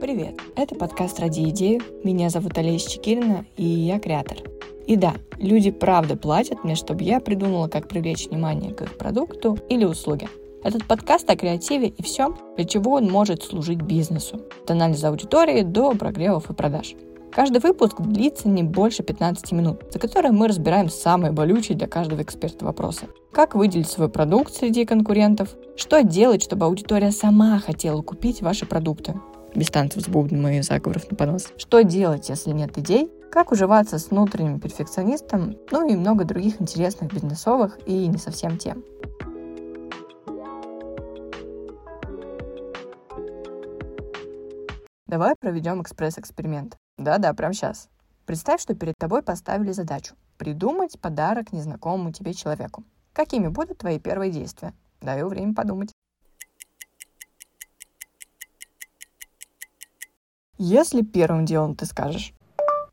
Привет! Это подкаст «Ради идеи». Меня зовут Олеся Чекирина, и я креатор. И да, люди правда платят мне, чтобы я придумала, как привлечь внимание к их продукту или услуге. Этот подкаст о креативе и всем, для чего он может служить бизнесу. От анализа аудитории до прогревов и продаж. Каждый выпуск длится не больше 15 минут, за которые мы разбираем самые болючие для каждого эксперта вопросы. Как выделить свой продукт среди конкурентов? Что делать, чтобы аудитория сама хотела купить ваши продукты? Без танцев с бубном и заговоров на понос. Что делать, если нет идей? Как уживаться с внутренним перфекционистом? Ну и много других интересных бизнесовых и не совсем тем. Давай проведем экспресс-эксперимент. Да-да, прямо сейчас. Представь, что перед тобой поставили задачу придумать подарок незнакомому тебе человеку. Какими будут твои первые действия? Даю время подумать. Если первым делом ты скажешь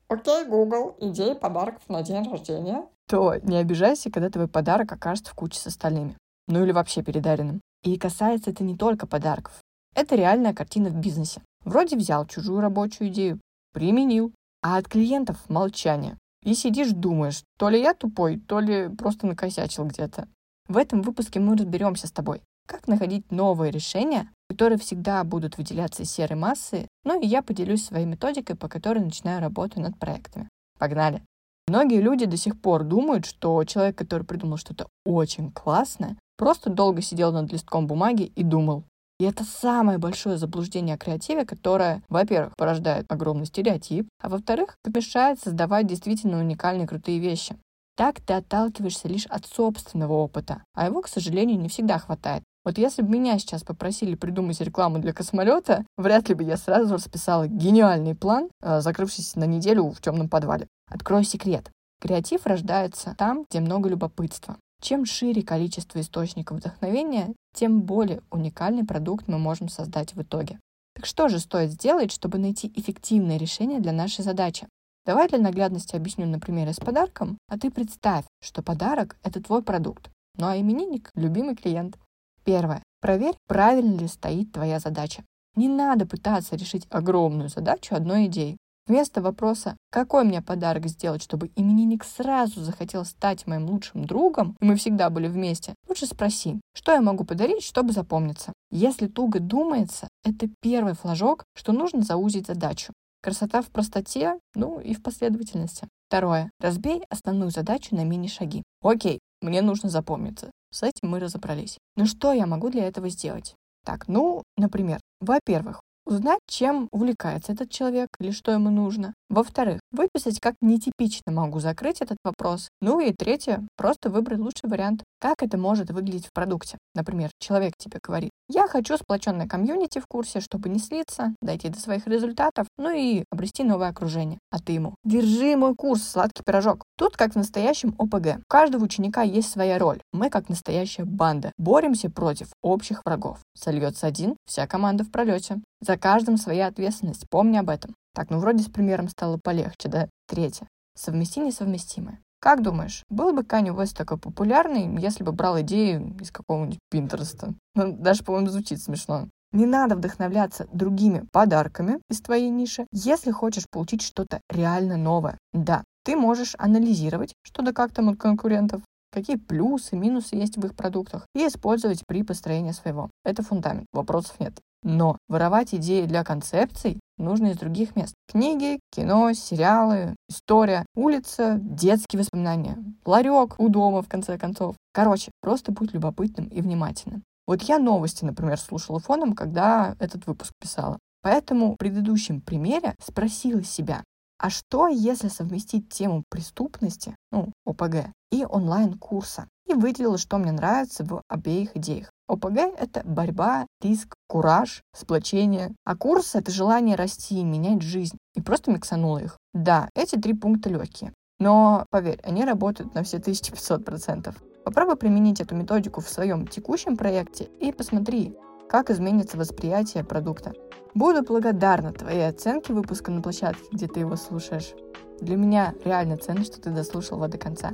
«Окей, Google, идеи подарков на день рождения», то не обижайся, когда твой подарок окажется в куче с остальными. Ну или вообще передаренным. И касается это не только подарков. Это реальная картина в бизнесе. Вроде взял чужую рабочую идею, применил, а от клиентов молчание. И сидишь думаешь, то ли я тупой, то ли просто накосячил где-то. В этом выпуске мы разберемся с тобой, как находить новые решения, которые всегда будут выделяться из серой массы, ну и я поделюсь своей методикой, по которой начинаю работу над проектами. Погнали! Многие люди до сих пор думают, что человек, который придумал что-то очень классное, просто долго сидел над листком бумаги и думал. И это самое большое заблуждение о креативе, которое, во-первых, порождает огромный стереотип, а во-вторых, помешает создавать действительно уникальные крутые вещи. Так ты отталкиваешься лишь от собственного опыта, а его, к сожалению, не всегда хватает. Вот если бы меня сейчас попросили придумать рекламу для космолета, вряд ли бы я сразу расписала гениальный план, э, закрывшись на неделю в темном подвале. Открою секрет. Креатив рождается там, где много любопытства. Чем шире количество источников вдохновения, тем более уникальный продукт мы можем создать в итоге. Так что же стоит сделать, чтобы найти эффективное решение для нашей задачи? Давай для наглядности объясню на примере с подарком, а ты представь, что подарок — это твой продукт, ну а именинник — любимый клиент. Первое. Проверь, правильно ли стоит твоя задача. Не надо пытаться решить огромную задачу одной идеей. Вместо вопроса «какой мне подарок сделать, чтобы именинник сразу захотел стать моим лучшим другом, и мы всегда были вместе», лучше спроси, что я могу подарить, чтобы запомниться. Если туго думается, это первый флажок, что нужно заузить задачу. Красота в простоте, ну и в последовательности. Второе. Разбей основную задачу на мини-шаги. Окей, мне нужно запомниться. С этим мы разобрались. Но что я могу для этого сделать? Так, ну, например, во-первых, узнать, чем увлекается этот человек или что ему нужно. Во-вторых, выписать, как нетипично могу закрыть этот вопрос. Ну и третье, просто выбрать лучший вариант. Как это может выглядеть в продукте? Например, человек тебе говорит, я хочу сплоченное комьюнити в курсе, чтобы не слиться, дойти до своих результатов, ну и обрести новое окружение. А ты ему, держи мой курс, сладкий пирожок. Тут, как в настоящем ОПГ, у каждого ученика есть своя роль. Мы, как настоящая банда, боремся против общих врагов. Сольется один, вся команда в пролете. За каждым своя ответственность, помни об этом. Так, ну вроде с примером стало полегче, да? Третье. Совмести несовместимое. Как думаешь, был бы Kanye West такой популярный, если бы брал идею из какого-нибудь Пинтереста? Ну, даже, по-моему, звучит смешно. Не надо вдохновляться другими подарками из твоей ниши, если хочешь получить что-то реально новое. Да, ты можешь анализировать, что да как там от конкурентов, какие плюсы, минусы есть в их продуктах, и использовать при построении своего. Это фундамент, вопросов нет. Но воровать идеи для концепций нужно из других мест. Книги, кино, сериалы, история, улица, детские воспоминания, ларек у дома, в конце концов. Короче, просто будь любопытным и внимательным. Вот я новости, например, слушала фоном, когда этот выпуск писала. Поэтому в предыдущем примере спросила себя, а что, если совместить тему преступности, ну, ОПГ, и онлайн-курса? И выделила, что мне нравится в обеих идеях. ОПГ — это борьба, риск, кураж, сплочение. А курс — это желание расти, менять жизнь. И просто миксанула их. Да, эти три пункта легкие. Но, поверь, они работают на все 1500%. Попробуй применить эту методику в своем текущем проекте и посмотри, как изменится восприятие продукта. Буду благодарна твоей оценке выпуска на площадке, где ты его слушаешь. Для меня реально ценно, что ты дослушал его до конца.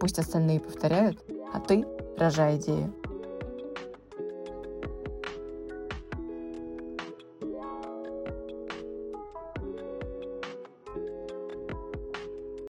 Пусть остальные повторяют, а ты рожай идею.